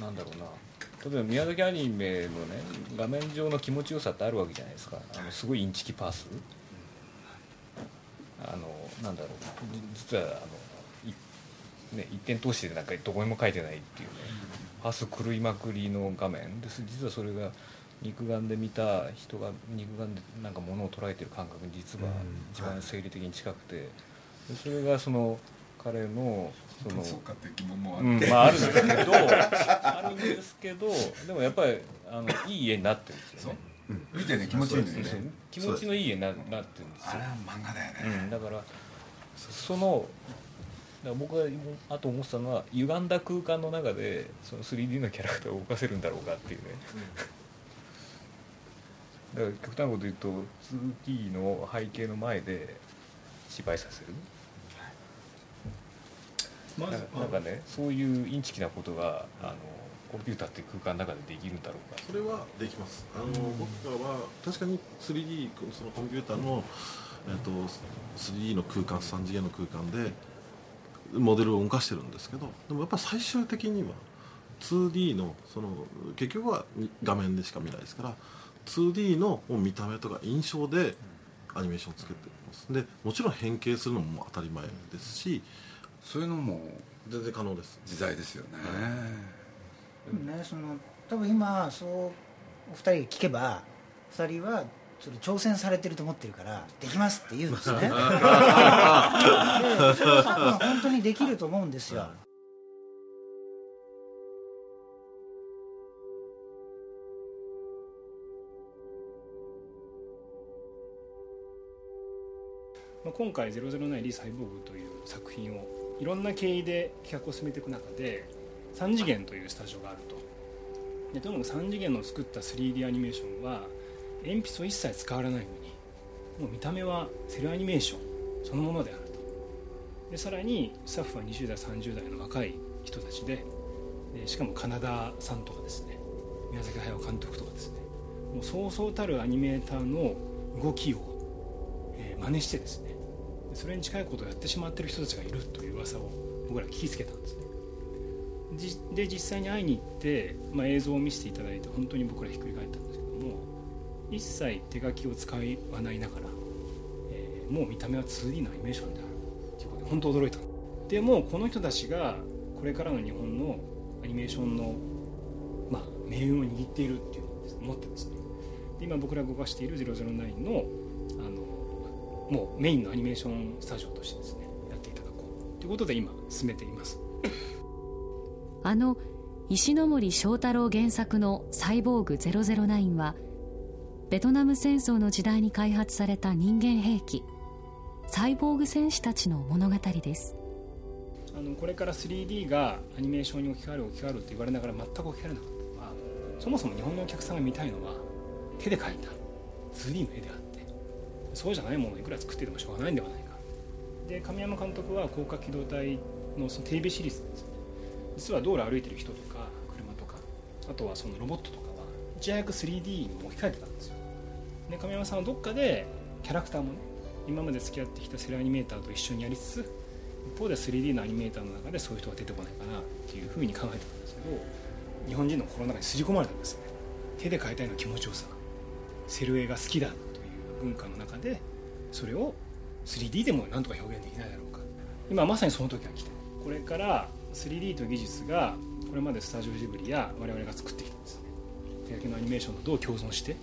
なんだろうな。例えば宮崎アニメのね画面上の気持ちよさってあるわけじゃないですか。あのすごいインチキパース。あのなんだろう実はあのい、ね、一点通してなんかどこにも書いてないっていうね。パース狂いまくりの画面。です実はそれが肉眼で見た人が肉眼でなんか物を捉えてる感覚に実は一番生理的に近くて。でそれがその彼のそのそうかって疑問もあうんまああるんですけどあるんですけどでもやっぱりあのいい家になってるんですよね。見てね気持ちいいんだよそうね気持ちのいい家にななってるんですよ。あれは漫画だよね、うん、だからそのだから僕があと思ってたのは歪んだ空間の中でその 3D のキャラクターを動かせるんだろうかっていうね、だから極端なこと言うと 2D の背景の前で芝居させるなんかなんかねそういうインチキなことがあのコンピューターっていう空間の中でできるんだろうか。それはできます。あの、僕らは確かに 3D そのコンピューターの、えっと 3D の空間3次元の空間でモデルを動かしてるんですけどでもやっぱり最終的には 2D のその結局は画面でしか見ないですから 2D の見た目とか印象でアニメーションをつけてます。でもちろん変形するのも当たり前ですしそういうのも全然可能です。時代ですよね、でもねその多分今そうお二人が聞けば二人はそれ挑戦されてると思ってるからできますって言うんですね。でそれは多分本当にできると思うんですよ。まあ、今回「009リーサイボーグ」という作品をいろんな経緯で企画を進めていく中で3次元というスタジオがあると。でとにかく3次元の作った 3D アニメーションは鉛筆を一切使われないのにもう見た目はセルアニメーションそのものであると。でさらにスタッフは20代30代の若い人たちででしかもカナダさんとかですね宮崎駿監督とかですねもうそうそうたるアニメーターの動きをえー真似してですねそれに近いことをやってしまってる人たちがいるという噂を僕ら聞きつけたんですね。で実際に会いに行って、まあ、映像を見せていただいて本当に僕らひっくり返ったんですけども一切手書きを使わないながら、えーもう見た目は 2D のアニメーションであるということで本当驚いたでもこの人たちがこれからの日本のアニメーションの、まあ、命運を握っているっていうのを思ってですね。で今僕ら動かしている009のもうメインのアニメーションスタジオとしてですねやっていただこうということで今進めています。あの石ノ森章太郎原作の「サイボーグ009」はベトナム戦争の時代に開発された人間兵器サイボーグ戦士たちの物語です。あのこれから 3D がアニメーションに置き換わる置き換わると言われながら全く置き換われなかった。のはそもそも日本のお客さんが見たいのは手で描いた 2D の絵であってそうじゃないものをいくら作っててもしょうがないんではないか。で亀山監督は高架機動隊のそのテレビシリーズ。ですね実は道路歩いてる人とか車とかあとはそのロボットとかはいち早く 3D に置き換えてたんですよ。で亀山さんはどっかでキャラクターもね今まで付き合ってきたセルアニメーターと一緒にやりつつ一方で 3D のアニメーターの中でそういう人が出てこないかなっていうふうに考えてたんですけど日本人の心の中にすり込まれたんですよね。手で描いたいの気持ちよさセル絵が好きだ。文化の中でそれを 3D でもなんとか表現できないだろうか。今まさにその時が来てこれから 3D という技術がこれまでスタジオジブリや我々が作ってきたんですね。手書きのアニメーションとどう共存して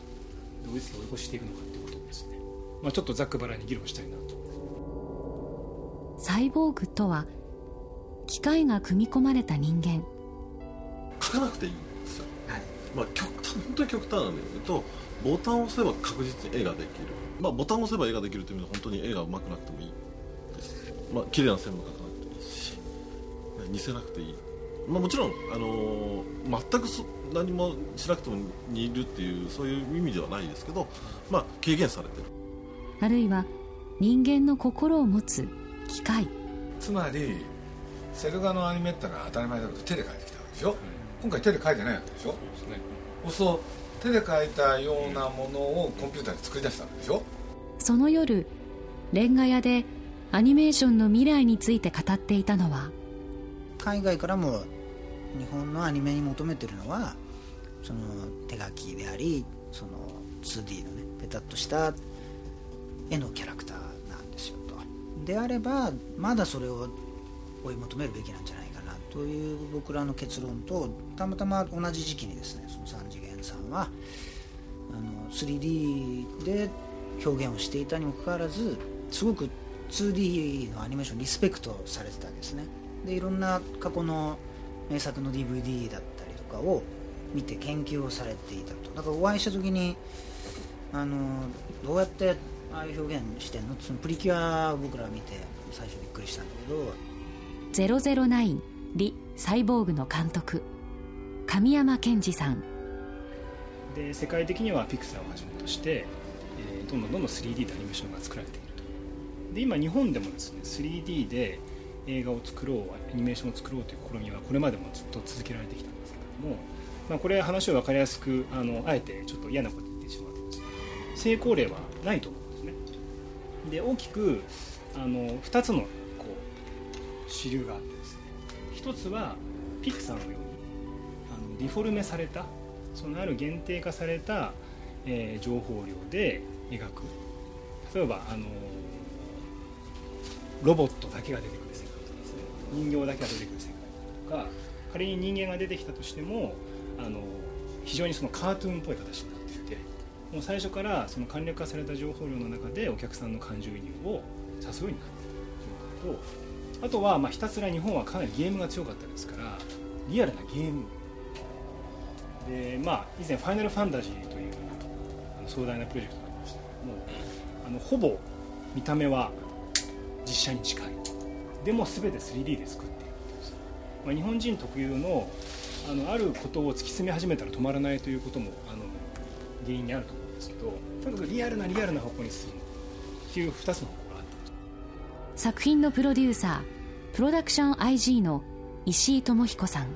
同一性を追い越していくのかということをですね、まあ、ちょっとざっくばらんに議論したいなと。サイボーグとは機械が組み込まれた人間。書かなくていいんですよ、まあ、極端本当に極端なので言うとボタンを押せば確実に絵ができる、まあ、ボタンを押せば絵ができるという意味で本当に絵が上手くなくてもいい。です、まあ綺麗な線も描かなくていいしね似せなくていい、まあ、もちろん、あのー全くそ何もしなくても似るっていうそういう意味ではないですけど、まあ、軽減されてる。あるいは人間の心を持つ機械つまりセル画のアニメってのは当たり前だけど手で描いてきたわけでしょ、今回手で描いてないわけでしょ？そうですね。そうすると手で描いたようなものをコンピューターで作り出したわけでしょ？その夜レンガ屋でアニメーションの未来について語っていたのは？海外からも日本のアニメに求めてるのはその手書きでありその 2D のねペタッとした絵のキャラクターなんですよと。であればまだそれを追い求めるべきなんじゃないかなという僕らの結論とたまたま同じ時期にですねその3次元さんはあの 3D で表現をしていたにもかかわらずすごく 2D のアニメーションリスペクトされてたんですね。でいろんな過去の名作の DVD だったりとかを見て研究をされていたと。だからお会いした時にあのどうやってああいう表現してんの？そのプリキュアを僕ら見て最初びっくりしたんだけど。009リ・サイボーグの監督神山健二さん。で世界的にはピクサーをはじめとして、えーどんどんどんどん 3D でアニメーションが作られていると。で今日本でもですね 3D で映画を作ろうアニメーションを作ろうという試みはこれまでもずっと続けられてきたんですけれども、まあ、これ話を分かりやすくあのあえてちょっと嫌なこと言ってしまうとですね成功例はないと思うんですね。で大きくあの2つのこう主流があってですね。一つはピクサーのようにあのディフォルメされたそのある限定化された、えー情報量で描く。例えばあのロボットだけが出てくる世界とかですね。人形だけが出てくる世界とか。仮に人間が出てきたとしてもあの非常にそのカートゥーンっぽい形になっていてもう最初からその簡略化された情報量の中でお客さんの感情移入を誘うようになっているということとあとはまひたすら日本はかなりゲームが強かったですからリアルなゲームでまあ以前「ファイナルファンタジー」というあの壮大なプロジェクトがありましたけどもあのほぼ見た目は実写に近い。でも全て 3D で作っているっていうですねまあ、日本人特有のあのあることを突き詰め始めたら止まらないということもあの原因にあると思うんですけどとにかくリアルなリアルな方向に進むっていう2つの方向があって作品のプロデューサープロダクション IG の石井智彦さん。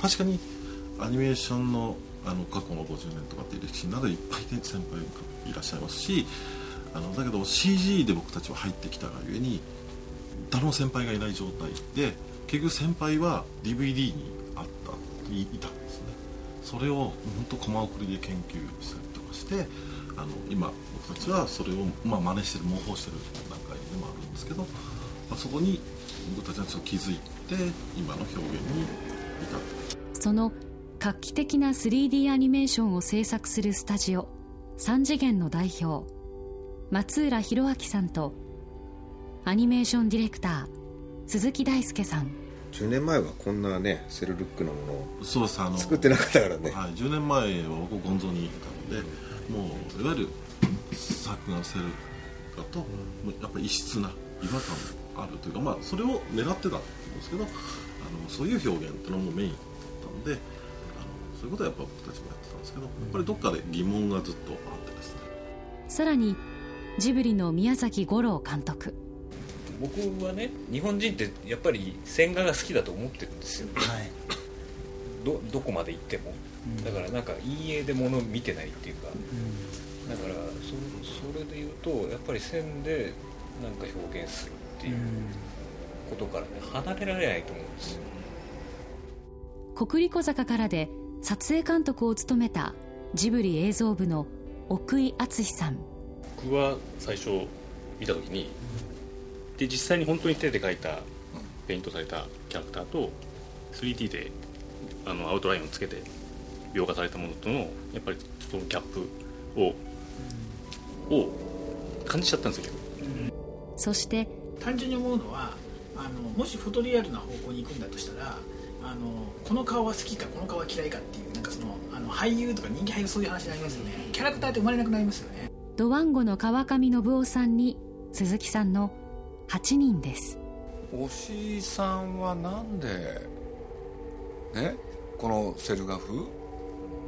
確かにアニメーションのあの過去の50年とかっていう歴史の中でいっぱい先輩がいらっしゃいますしあのだけど CG で僕たちは入ってきたがゆえに誰も先輩がいない状態で結局先輩は DVD にあったいたんですね。それを本当コマ送りで研究したりとかしてあの今僕たちはそれを、まあ、真似してる模倣してる段階でもあるんですけど、まあ、そこに僕たちはちょっと気づいて今の表現に至ってその画期的な 3D アニメーションを制作するスタジオ。3次元の代表。松浦弘明さんとアニメーションディレクター鈴木大輔さん。10年前はこんなねセルルックのものをそうですあの作ってなかったからね。はい、10年前は僕ゴンゾにいたのでもういわゆる作画セルだと、もうやっぱり異質な違和感があるというか、まあ、それを狙ってたんですけどあのそういう表現っていうのもメインだったのでそういうことはやっぱ僕たちもやってたんですけどやっぱりどっかで疑問がずっとあってですね。さらにジブリの宮崎吾朗監督。僕はね日本人ってやっぱり線画が好きだと思ってるんですよ。はい。どどこまで行っても。だからなんか陰影で物を見てないっていうか。だからそそれで言うとやっぱり線でなんか表現するっていうことからね離れられないと思うんですよ。国立小坂からで撮影監督を務めたジブリ映像部の奥井敦さん。僕は最初見た時にで実際に本当に手で描いたペイントされたキャラクターと 3D であのアウトラインをつけて描画されたものとのやっぱりそのギャップをを感じちゃったんですよそして単純に思うのはあのもしフォトリアルな方向に行くんだとしたらあのこの顔は好きかこの顔は嫌いかっていうなんかそのあの俳優とか人気俳優そういう話になりますよね。キャラクターって生まれなくなりますよね。ドワンゴの川上信夫さんに鈴木さんの8人です。押井さんはなんでねこのセル画風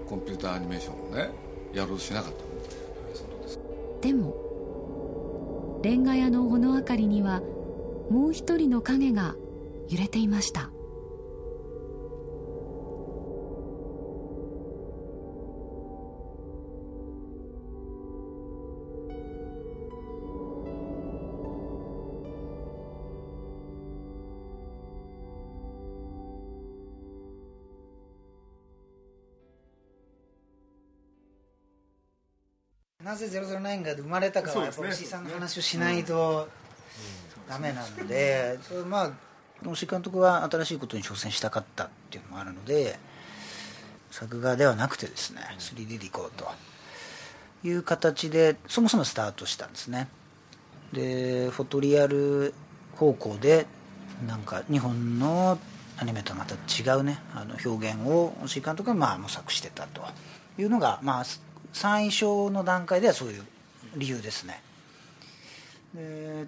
コンピューターアニメーションをねやろうとしなかったの？でもレンガ屋の物明かりにはもう一人の影が揺れていましたなぜ009が生まれたかはやっぱ石井さんの話をしないとダメなんで、まあ押井監督は新しいことに挑戦したかったっていうのもあるので作画ではなくてですね 3D でいこうと。いう形でそもそもスタートしたんですね。でフォトリアル方向でなんか日本のアニメとはまた違うねあの表現を押井監督がまあ模索してたと。いうのがまあ最初の段階ではそういう理由ですね。で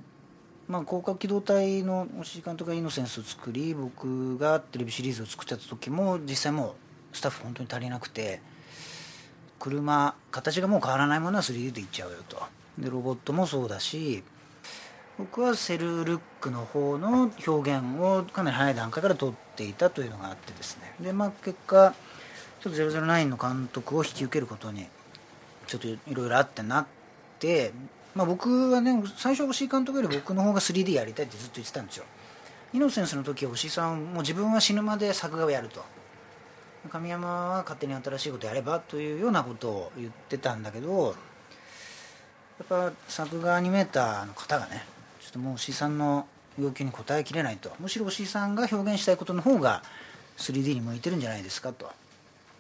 まあ広角機動隊の押井監督がイノセンスを作り僕がテレビシリーズを作ってた時も実際もうスタッフ本当に足りなくて車形がもう変わらないものは 3D でいっちゃうよと。でロボットもそうだし僕はセルルックの方の表現をかなり早い段階から取っていたというのがあってですね。でまあ結果ちょっと009の監督を引き受けることにちょっといろいろあってなって、まあ、僕はね最初押井監督より僕の方が 3D やりたいってずっと言ってたんですよ。イノセンスの時は押井さんもう自分は死ぬまで作画をやると。神山は勝手に新しいことやればというようなことを言ってたんだけどやっぱ作画アニメーターの方がねちょっともう押井さんの要求に応えきれないと。むしろ押井さんが表現したいことの方が 3D に向いてるんじゃないですかと。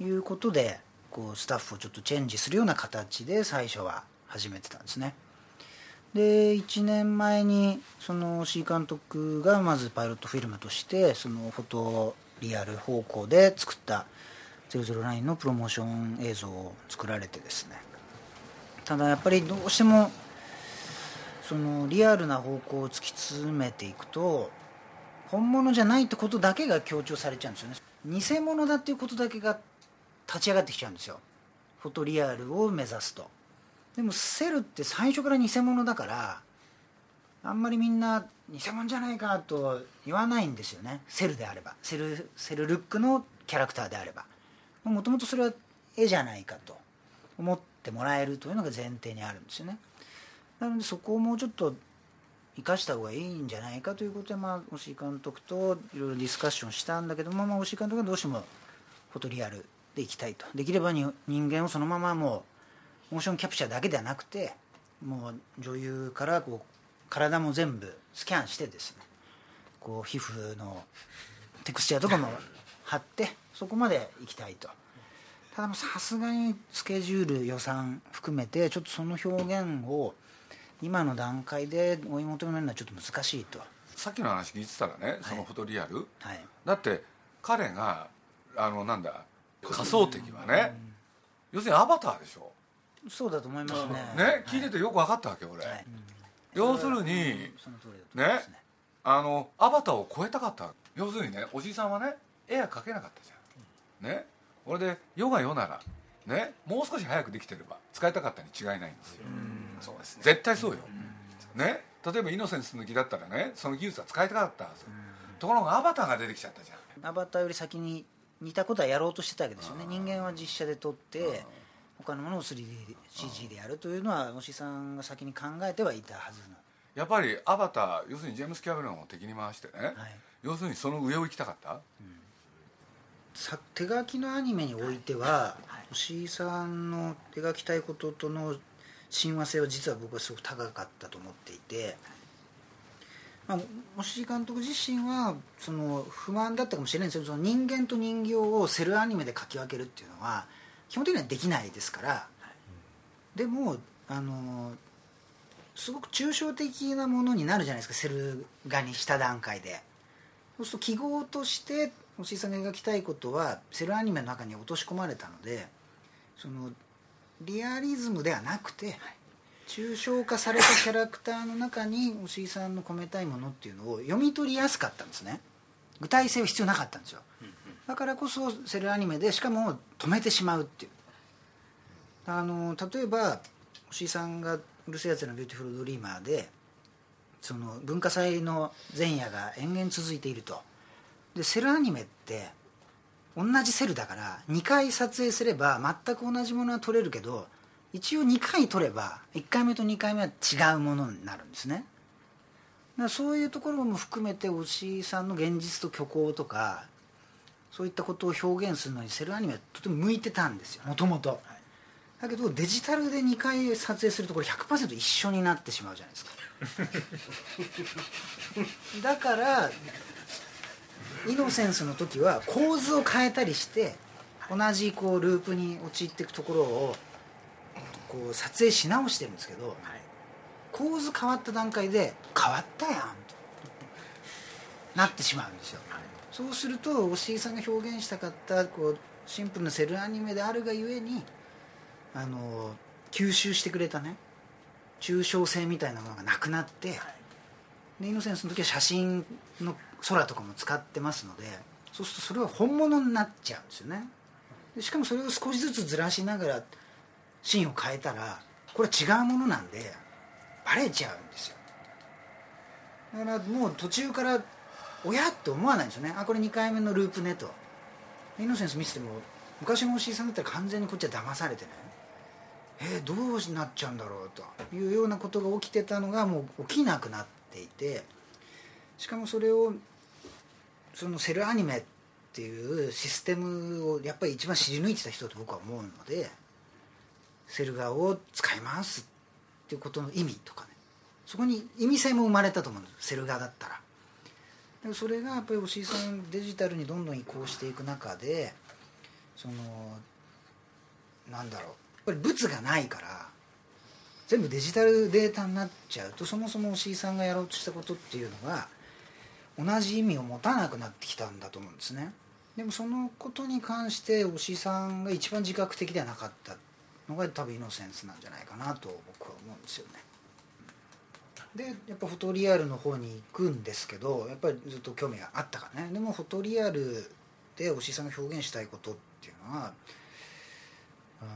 いうことでこうスタッフをちょっとチェンジするような形で最初は始めてたんですね。で1年前にその C 監督がまずパイロットフィルムとしてそのフォトリアル方向で作った009のプロモーション映像を作られてですね。ただやっぱりどうしてもそのリアルな方向を突き詰めていくと本物じゃないってことだけが強調されちゃうんですよね。偽物だっていうことだけが立ち上がってきちゃうんですよ。フォトリアルを目指すと。でもセルって最初から偽物だからあんまりみんな偽物じゃないかと言わないんですよね。セルであれば。セルセルルックのキャラクターであれば。もともとそれは絵じゃないかと思ってもらえるというのが前提にあるんですよね。なのでそこをもうちょっと生かした方がいいんじゃないかということで、まあ、押井監督といろいろディスカッションしたんだけども、まあ、押井監督がどうしてもフォトリアルでいきたいと。できればに人間をそのままもうモーションキャプチャーだけではなくてもう女優からこう体も全部スキャンしてですねこう皮膚のテクスチャーとかも貼ってそこまで行きたいと。たださすがにスケジュール予算含めてちょっとその表現を今の段階で追い求めるのはちょっと難しいと。さっきの話聞いてたらねそのフォトリアル、はい。だって彼があのなんだ仮想敵はね、要するにアバターでしょ。そうだと思いますね。ね、聞いててよく分かったわけ俺、はい。要するにね。あのアバターを超えたかった。要するにねおじいさんはね絵は描けなかったじゃん。ねこれで世が世ならねもう少し早くできてれば使いたかったに違いないんですよ。そうですね。絶対そうよ、ね例えばイノセンスの木だったらねその技術は使いたかったはず、ところがアバターが出てきちゃったじゃん。アバターより先に似たことはやろうとしてたわけですよね。人間は実写で撮って他のものを 3DCG でやるというのは押井さんが先に考えてはいたはずのやっぱりアバター要するにジェームス・キャメロンを敵に回してね、はい。要するにその上を行きたかった、さ手書きのアニメにおいては押井さんの描きたいこととの親和性は実は僕はすごく高かったと思っていて、まあ、押井監督自身はその不満だったかもしれないんですけどその人間と人形をセルアニメで描き分けるっていうのは基本的にはできないですから。でもあのすごく抽象的なものになるじゃないですか。セル画にした段階で。そうすると記号として押井さんが描きたいことはセルアニメの中に落とし込まれたのでそのリアリズムではなくて抽象化されたキャラクターの中に押井さんの込めたいものっていうのを読み取りやすかったんですね。具体性は必要なかったんですよ。だからこそセルアニメでしかも止めてしまうっていう。あの例えば押井さんが「うる星やつらのビューティフルドリーマーで」その文化祭の前夜が延々続いていると。でセルアニメって同じセルだから2回撮影すれば全く同じものは撮れるけど一応2回撮れば1回目と2回目は違うものになるんですね。だからそういうところも含めて押井さんの現実と虚構とかそういったことを表現するのにセルアニメはとても向いてたんですよ。もともと。だけどデジタルで2回撮影するとこれ100%一緒になってしまうじゃないですか。だからイノセンスの時は構図を変えたりして同じこうループに陥っていくところをこう撮影し直してるんですけど、構図変わった段階で変わったやんと。なってしまうんですよ、そうすると押井さんが表現したかったこうシンプルなセルアニメであるがゆえにあの吸収してくれたね抽象性みたいなものがなくなって、でイノセンスの時は写真の空とかも使ってますのでそうするとそれは本物になっちゃうんですよね。でしかもそれを少しずつずらしながらシーンを変えたらこれ違うものなんでバレちゃうんですよ。だからもう途中から親って思わないんですよね。あこれ2回目のループねと。イノセンス見てても昔のおしさんだったら完全にこっちは騙されてね。えー、どうなっちゃうんだろうと。いうようなことが起きてたのがもう起きなくなっていて。しかもそれをそのセルアニメっていうシステムをやっぱり一番知り抜いてた人と僕は思うので。セル画を使いますっていうことの意味とかね。そこに意味性も生まれたと思うんですセル画だったら。でもそれがやっぱり押井さんデジタルにどんどん移行していく中でそのなんだろう。やっぱり物がないから全部デジタルデータになっちゃうとそもそも押井さんがやろうとしたことっていうのが同じ意味を持たなくなってきたんだと思うんですね。でもそのことに関して押井さんが一番自覚的ではなかった。のが多分イノセンスなんじゃないかなと僕は思うんですよね。でやっぱフォトリアルの方に行くんですけどやっぱりずっと興味があったからね。でもフォトリアルで押井さんが表現したいことっていうのはあの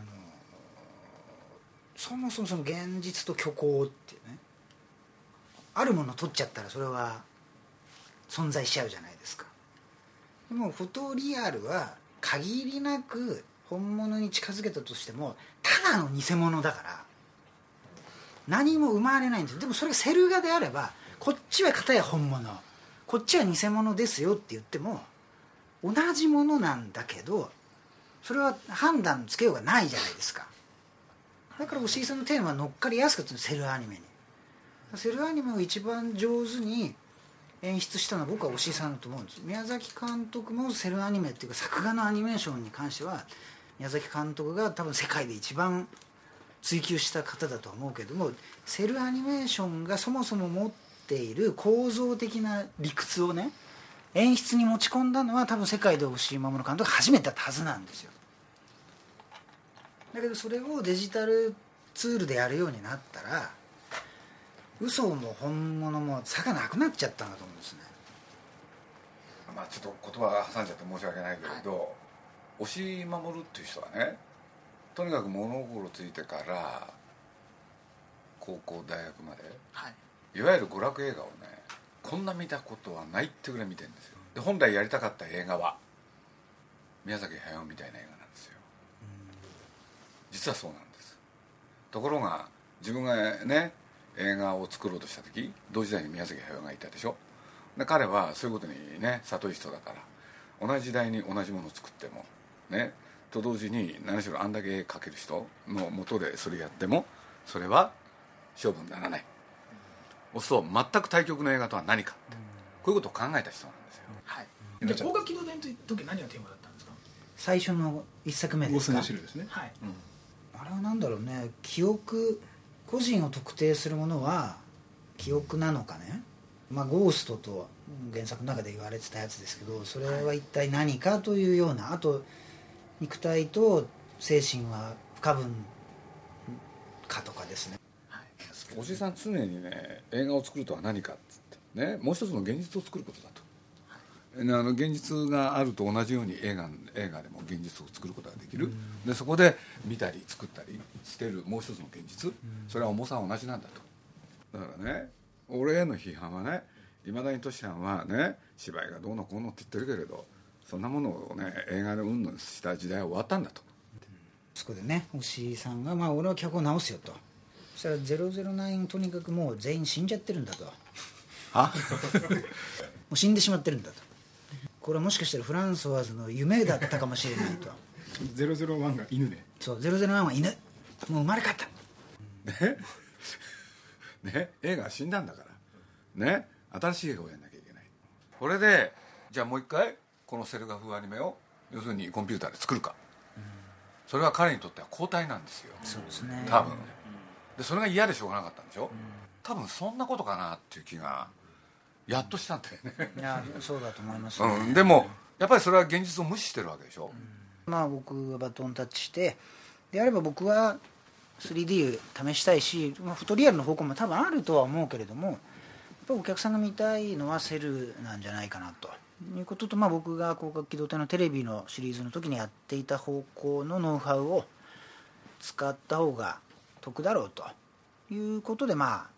そもそもその現実と虚構っていうねあるもの取っちゃったらそれは存在しちゃうじゃないですか。でもフォトリアルは限りなく本物に近づけたとしてもただの偽物だから何も生まれないんですでもそれがセル画であればこっちは片や本物こっちは偽物ですよって言っても同じものなんだけどそれは判断つけようがないじゃないですか。だから押井さんのテーマは乗っかりやすかったセルアニメに。セルアニメを一番上手に演出したのは僕は押井さんだと思うんです。宮崎監督もセルアニメっていうか作画のアニメーションに関しては宮崎監督が多分世界で一番追求した方だとは思うけどもセルアニメーションがそもそも持っている構造的な理屈をね演出に持ち込んだのは多分世界で押井守監督が初めてだったはずなんですよ。だけどそれをデジタルツールでやるようになったら嘘も本物も差がなくなっちゃったんだと思うんですね。まあちょっと言葉挟んじゃって申し訳ないけれど押井守っていう人はねとにかく物心ついてから高校大学まではい。いわゆる娯楽映画をねこんな見たことはないってぐらい見てるんですよ。で本来やりたかった映画は宮崎駿みたいな映画なんですよ。実はそうなんです。ところが自分がね映画を作ろうとした時同時代に宮崎駿がいたでしょ。で彼はそういうことにね悟い人だから同じ時代に同じものを作ってもね。と同時に何しろあんだけ絵描ける人のもとでそれやってもそれは勝負にならない。そうすると全く対極の映画とは何かって。こういうことを考えた人なんですよ。はい。で広角機動隊の時何がテーマだったんですか？最初の一作目ですか？ゴーストの汁ですね。はい。あれは何だろうね。記憶個人を特定するものは記憶なのかね？まあゴーストと原作の中で言われてたやつですけどそれは一体何かというようなあと肉体と精神は不可分かとかですね。おじさん常にね映画を作るとは何かっつってねもう一つの現実を作ることだと、あの現実があると同じように映画映画でも現実を作ることができる、でそこで見たり作ったりしてるもう一つの現実、それは重さは同じなんだと。だからね俺への批判はねいまだにトシちゃんはね芝居がどうのこうのって言ってるけれどそんなものをね映画でうんぬんした時代は終わったんだと。そこでね押井さんが「まあ俺は脚本直すよ」と。そしたら009とにかくもう全員死んじゃってるんだと。もあう死んでしまってるんだと。これはもしかしたらフランソワーズの夢だったかもしれないと。001が犬でそう001は犬。もう生まれ変わった。ね？ね？映画は死んだんだから。ね？新しい映画をやんなきゃいけない。これでじゃあもう一回？このセル画風アニメを要するにコンピューターで作るか、それは彼にとっては交代なんですよ。そうですね。多分。でそれが嫌でしょうがなかったんでしょ、多分そんなことかなっていう気がやっとしたんだよね、いやそうだと思います、ねうん、でもやっぱりそれは現実を無視してるわけでしょ、まあ僕がバトンタッチしてであれば僕は 3D 試したいし、まあ、フォトリアルの方向も多分あるとは思うけれどもやっぱお客さんが見たいのはセルなんじゃないかなということと、まあ、僕が広角機動隊のテレビのシリーズの時にやっていた方向のノウハウを使った方が得だろうということでま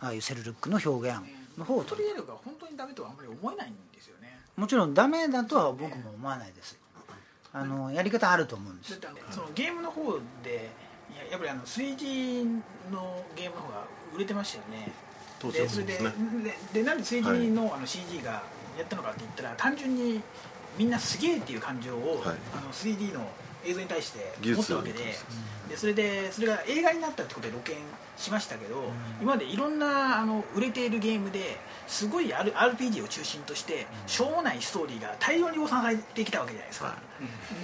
あああいうセルルックの表現の方をフォトリアルが本当にダメとはあんまり思えないんですよね。もちろんダメだとは僕も思わないです。あのやり方あると思うんですそのゲームの方でいややっぱりあの 3G のゲームの方が売れてましたよね。当そうですね。ででなんで 3G の,、あの CG がやったのかって言ったら単純にみんなすげえっていう感情を、はい。あの 3D の映像に対して持ったわけででそれでそれが映画になったってことで露見しましたけど、今までいろんなあの売れているゲームですごい R- RPG を中心としてしょうもないストーリーが大量に量産されてきたわけじゃないですか、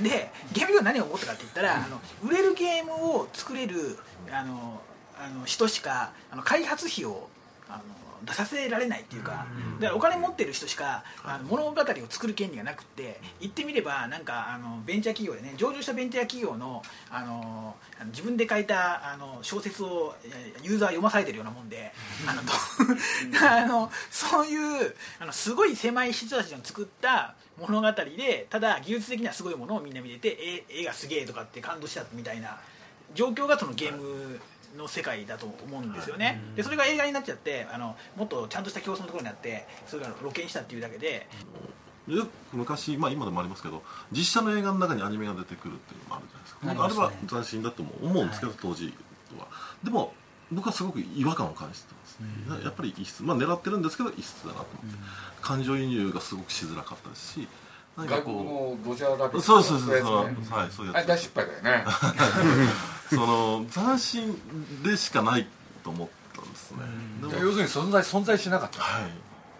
でゲーム業は何を思ったかって言ったら、あの売れるゲームを作れるあのあの人しかあの開発費をあの出させられないっていうか、だからお金持ってる人しかあの物語を作る権利がなくって言ってみればなんかあのベンチャー企業でね上場したベンチャー企業のあの自分で書いたあの小説をえユーザー読まされてるようなもんであのと あのそういうあのすごい狭い人たちの作った物語でただ技術的にはすごいものをみんな見れてえ絵がすげえとかって感動したみたいな状況がそのゲームの世界だと思うんですよね、でそれが映画になっちゃってあのもっとちゃんとした競争のところになってそれが露見したっていうだけで。よく昔、まあ、今でもありますけど実写の映画の中にアニメが出てくるっていうのもあるじゃないですか。あれは斬新だとも思うんですけど、当時は。でも僕はすごく違和感を感じてます、やっぱり異質。まあ狙ってるんですけど異質だなと思って、感情移入がすごくしづらかったですし何か外国このドジャーラビットうそうそうそう。そう、ね。はいそういうやつ。あれ大失敗だよね その斬新でしかないと思ったんですね、要するに存在存在しなかった。はい。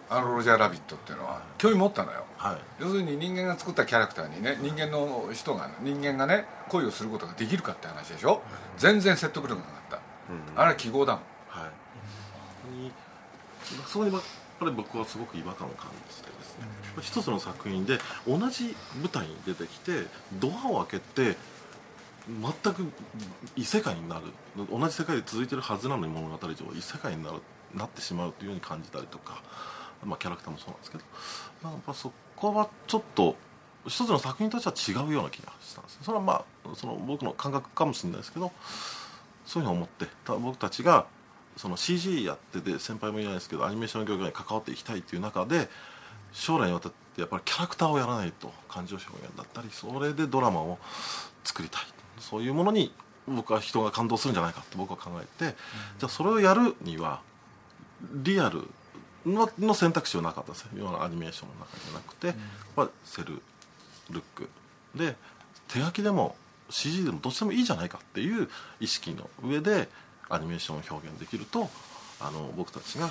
あのロジャーラビットっていうのは興味持ったのよ。はい。要するに人間が作ったキャラクターにね人間の人が人間がね恋をすることができるかって話でしょ。全然説得力なかった。あれは記号だもんはい、にそこにやっぱり僕はすごく違和感を感じてですね、一つの作品で同じ舞台に出てきてドアを開けて全く異世界になる。同じ世界で続いてるはずなのに物語上異世界になるなってしまうというように感じたりとか、まあ、キャラクターもそうなんですけど、まあ、やっぱそこはちょっと一つの作品としては違うような気がしたんです。それはまあその僕の感覚かもしれないですけどそういうふうに思ってた僕たちがその CG やってて先輩もいないですけどアニメーション業界に関わっていきたいっていう中で将来にわたってやっぱりキャラクターをやらないと感情表現だったりそれでドラマを作りたい。そういうものに僕は人が感動するんじゃないかって僕は考えて、じゃあそれをやるにはリアルのの選択肢はなかったんですよ。今のアニメーションの中じゃなくて、まあ、セルルック。で手書きでも CG でもどっちでもいいじゃないかっていう意識の上でアニメーションを表現できるとあの僕たちが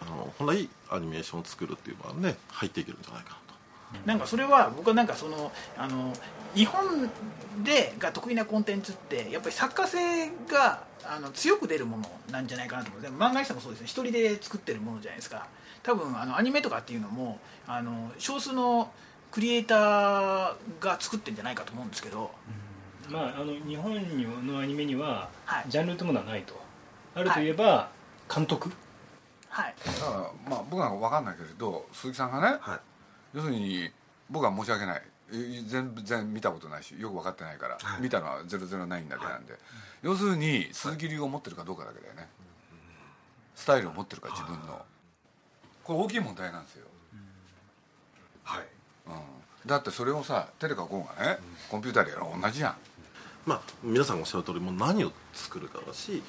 あの本来アニメーションを作るっていう場で入っていけるんじゃないかなんかそれは僕はなんかそのあの日本でが得意なコンテンツってやっぱり作家性があの強く出るものなんじゃないかなと思う。でも漫画にしてもそうですね。一人で作ってるものじゃないですか。多分あのアニメとかっていうのもあの少数のクリエイターが作ってるんじゃないかと思うんですけど、まああの日本にのアニメにははい。ジャンルというものはないと。あるとい。えば監督。はい。だからまあ僕なんか分かんないけれど鈴木さんがね、はい要するに僕は申し訳ない。え全然見たことないしよく分かってないから、はい。見たのは009だけなんで、要するに鈴木流を持ってるかどうかだけだよね、スタイルを持ってるか自分の、これ大きい問題なんですよ、はい。うん、だってそれをさテレカゴンがね、コンピューターでやるの同じじゃん。まあ、皆さんがおっしゃる通りもう何を作るかだし。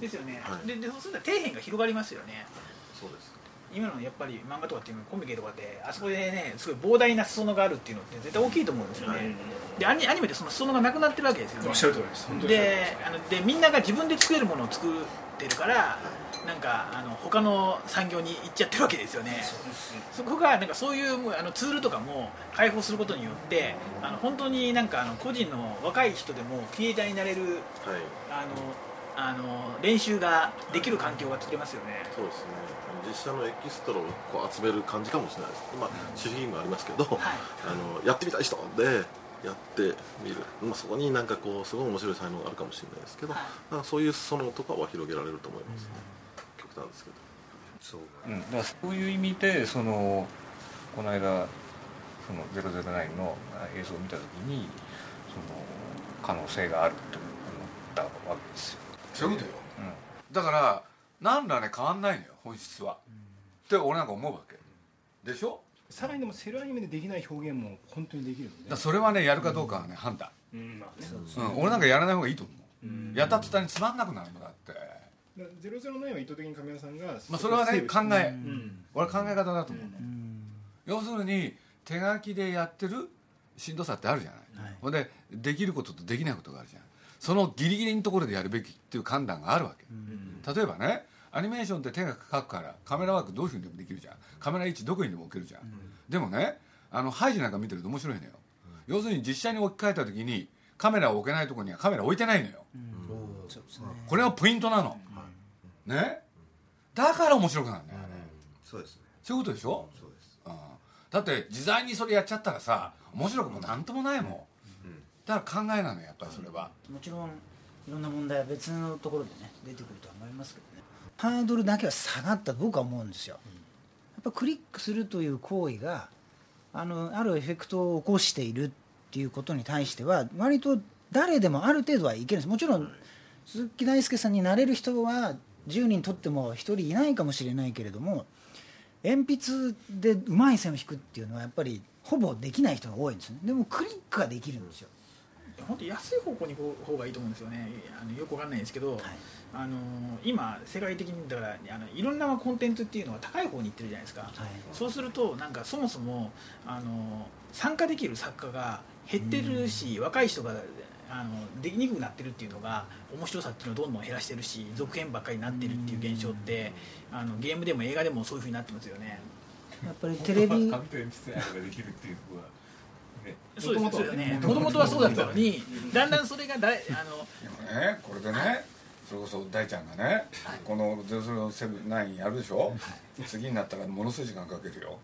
ですよね、はい。ででそうすると底辺が広がりますよね。そうです今のやっぱり漫画とかっていうのコミケとかであそこでねすごい膨大な裾野があるっていうのって絶対大きいと思うんですよね、でアニアニメでその裾野がなくなってるわけですよね。おっしゃる通りですであのでみんなが自分で作れるものを作ってるからなんかあの他の産業に行っちゃってるわけですよね。そこがなんかそういうあのツールとかも開放することによってあの本当になんかあの個人の若い人でもクリエイターになれるはい。あのあの練習ができる環境が作れますよね。そうですね。実写のエキストラをこう集める感じかもしれないです。まあ守秘義務ありますけど、はい。あのやってみたい人でやってみる、まあ、そこになんかこうすごい面白い才能があるかもしれないですけど、なんかそういうそのとかは広げられると思いますね、極端ですけど。そううん、だからそういう意味でそのこの間その009の映像を見た時にその可能性があると思ったわけですよ、そういうことよ。うん、だから何らね変わんないのよ本質は、って俺なんか思うわけ。でしょ？さらにでもセルアニメでできない表現も本当にできるのでだからそれはねやるかどうかはね判断、うんまあね。うん、俺なんかやらない方がいいと思う、うん。やった途端につまんなくなるのだって。だゼロゼロナインは意図的に亀山さんがまあそれはね考え、うん。俺は考え方だと思うの、要するに手書きでやってるしんどさってあるじゃない、はい。ほんでできることとできないことがあるじゃんそのギリギリのところでやるべきっていう判断があるわけ、例えばねアニメーションって手がかくからカメラワークどういうふうにでもできるじゃん。カメラ位置どこにでも置けるじゃん、でもねあのハイジなんか見てると面白いのよ、要するに実写に置き換えた時にカメラを置けないところにはカメラ置いてないのよ、これはポイントなの、ね。だから面白くなるんだよ。あれ、そうですね。そういうことでしょ？そうです。うん。だって自在にそれやっちゃったらさ面白くもなんともないもん、だから考えなのよやっぱりそれは、もちろんいろんな問題は別のところでね出てくるとは思いますけどね。ハードルだけは下がったと僕は思うんですよ、やっぱクリックするという行為があのあるエフェクトを起こしているっていうことに対しては割と誰でもある程度はいけるんです。もちろん鈴木大輔さんになれる人は10人とっても1人いないかもしれないけれども鉛筆でうまい線を引くっていうのはやっぱりほぼできない人が多いんですね。でもクリックができるんですよ本当安い方向に行く方がいいと思うんですよね。あのよくわかんないんですけど、あの今世界的にだからあのいろんなコンテンツっていうのは高い方に行ってるじゃないですか、そうするとなんかそもそもあの参加できる作家が減ってるし、若い人があのできにくくなってるっていうのが面白さっていうのをどんどん減らしてるし続編ばっかりになってるっていう現象ってあのゲームでも映画でもそういうふうになってますよね。やっぱりテレビ紙と鉛筆ができるっていうのはねそうですよね。もともとはそうだったのにだんだんそれがだいあのでもねこれでねそれこそ大ちゃんがね、この007やるでしょ、次になったらものすごい時間かけるよ。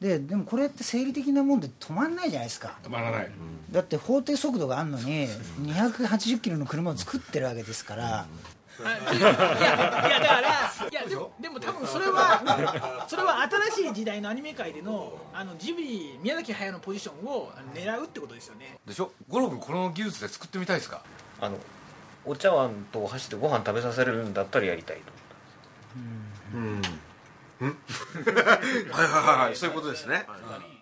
ででもこれって生理的なもんで止まんないじゃないですか。止まらない、だって法定速度があるのに280キロの車を作ってるわけですから、いやいやだからいやでもでも多分それは それは新しい時代のアニメ界でのあのジブリ宮崎駿のポジションを狙うってことですよね。でしょ？五郎君この技術で作ってみたいですか？あのお茶碗とお箸でご飯食べさせれるんだったらやりたいと。うん。うん。はいはいはいそういうことですね。所詮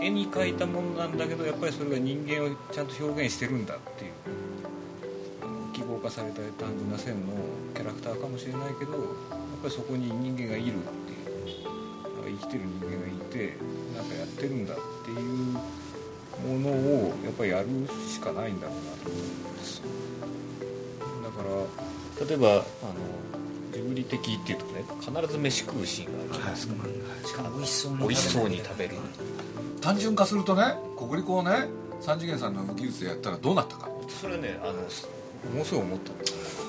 絵絵に描いたものなんだけどやっぱりそれが人間をちゃんと表現してるんだっていう。あの記号化された単純な線のキャラクターかもしれないけどやっぱりそこに人間がいるっていう。なんか生きてる人間がいてなんかやってるんだっていうものをやっぱりやるしかないんだろうなと思うんですよ。だから例えばあのジブリ的っていうとね必ず飯食うシーンがあるじゃないですか、しかも美味しそうに美味しそうに食べる単純化するとね国立をね三次元さんの技術でやったらどうなったか。それはねあのすものすごい思った。ん。ですよ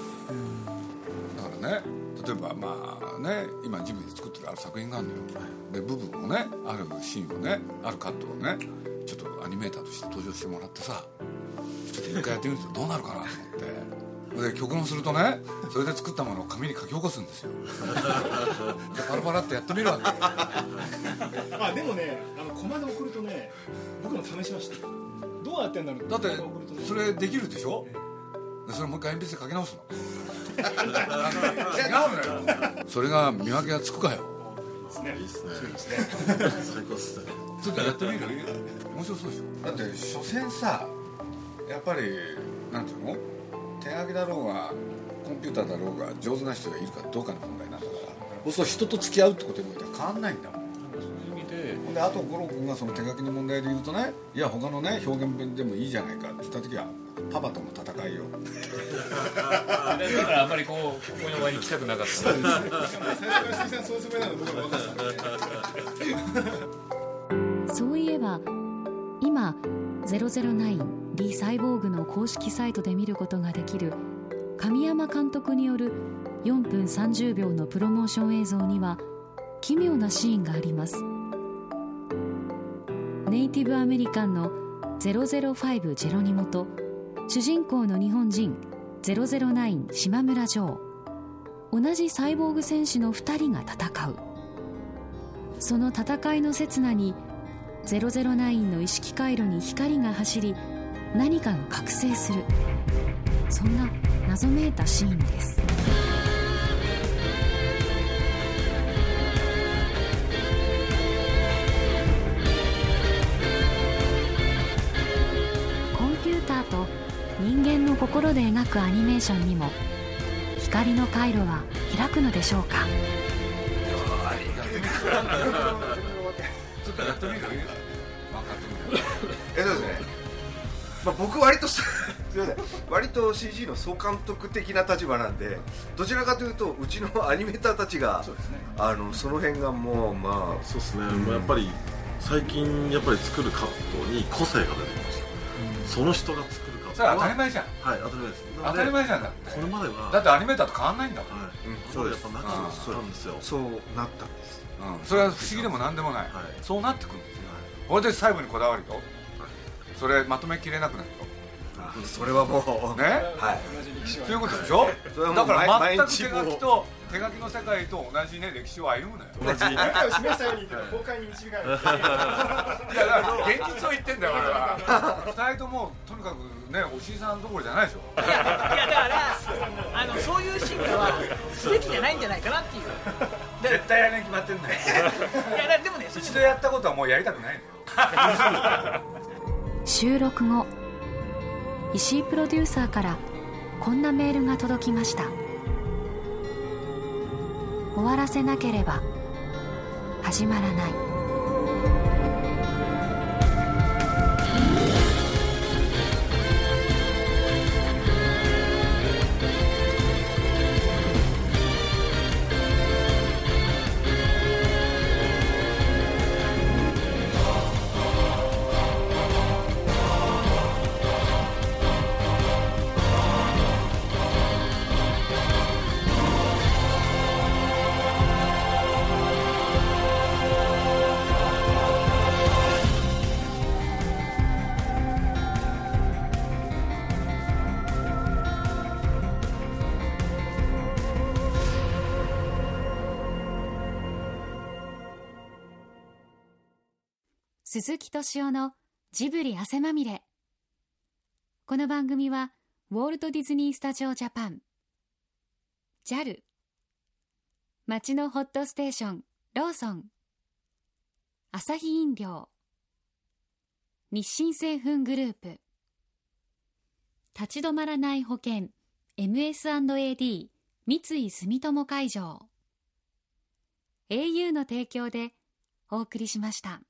だからね例えばまあね今ジブリで作ってるある作品があるのよ。で部分をねあるシーンをねあるカットをねちょっとアニメーターとして登場してもらってさちょっと一回やってみるとどうなるかなと思ってで曲もするとねそれで作ったものを紙に書き起こすんですよ。でパラパラってやってみるわけ。あでもねあのコマで送るとね僕も試しました。どうやってんだろうだってそれできるでしょ？でそれもう一回鉛筆で書き直すの。違うのよ。それが見分けがつくかよ。いいっすね。最高っすね。ちょっとやってみる？面白そうでしょ。だって所詮さやっぱりなんていうの？手書きだろうがコンピューターだろうが上手な人がいるかどうかの問題なんだからそうすると人と付き合うってことにおいては変わんないんだ。もんそういう意味でほんであと五郎君がその手書きの問題で言うとねいや他のね表現文でもいいじゃないかって言った時はパパとの戦いよ。だからあんまりこうここの場に来たくなかった。んですそういえば今009リ・サイボーグの公式サイトで見ることができる。神山監督による4分30秒のプロモーション映像には奇妙なシーンがあります。ネイティブアメリカンの005ジェロニモと主人公の日本人009島村ジョー。同じサイボーグ戦士の2人が戦う。その戦いの刹那に009の意識回路に光が走り何かが覚醒する。そんな謎めいたシーンです。コンピューターと人間の心で描くアニメーションにも光の回路は開くのでしょうか？ちょっとやってみる分かってみる？えそうですね、まあ、僕割とす すいません。割と CG の総監督的な立場なんでどちらかというとうちのアニメーターたちがそ,、あのその辺がもうまあそうですね、もうやっぱり最近やっぱり作るカットに個性が出てきました、その人が作るカットそれは当たり前じゃん。はい当たり前です。当たり前じゃんだって。これまではだってアニメーターと変わんないんだもん、はい、うん。そうやっぱなくあそうなんですよ。そうなったんです。うん、それは不思議でも何でもない、はい。そうなってくるんですよ。これで細部にこだわるよそれまとめきれなくなるあそれはもうよね？はい。そういうことでしょ？だから毎全く手書きと手書きの世界と同じね歴史を歩むのよ。同じ世界を示したように言っても公開に導かれるいやだから現実を言ってんだよ俺は。二人ともとにかくねおしいさんどころじゃないでしょ。いやいやだからあのそういう進化はすべきじゃないんじゃないかなっていう。絶対やれに決まってんだよ。いやだでもね一度やったことはもうやりたくないのよ 収録後石井プロデューサーからこんなメールが届きました。終わらせなければ始まらない。鈴木敏夫のジブリ汗まみれ。この番組はウォルト・ディズニー・スタジオ・ジャパン。JAL 街のホットステーションローソン。アサヒ飲料。日清製粉グループ。立ち止まらない保険 MS&AD 三井住友海上。au の提供でお送りしました。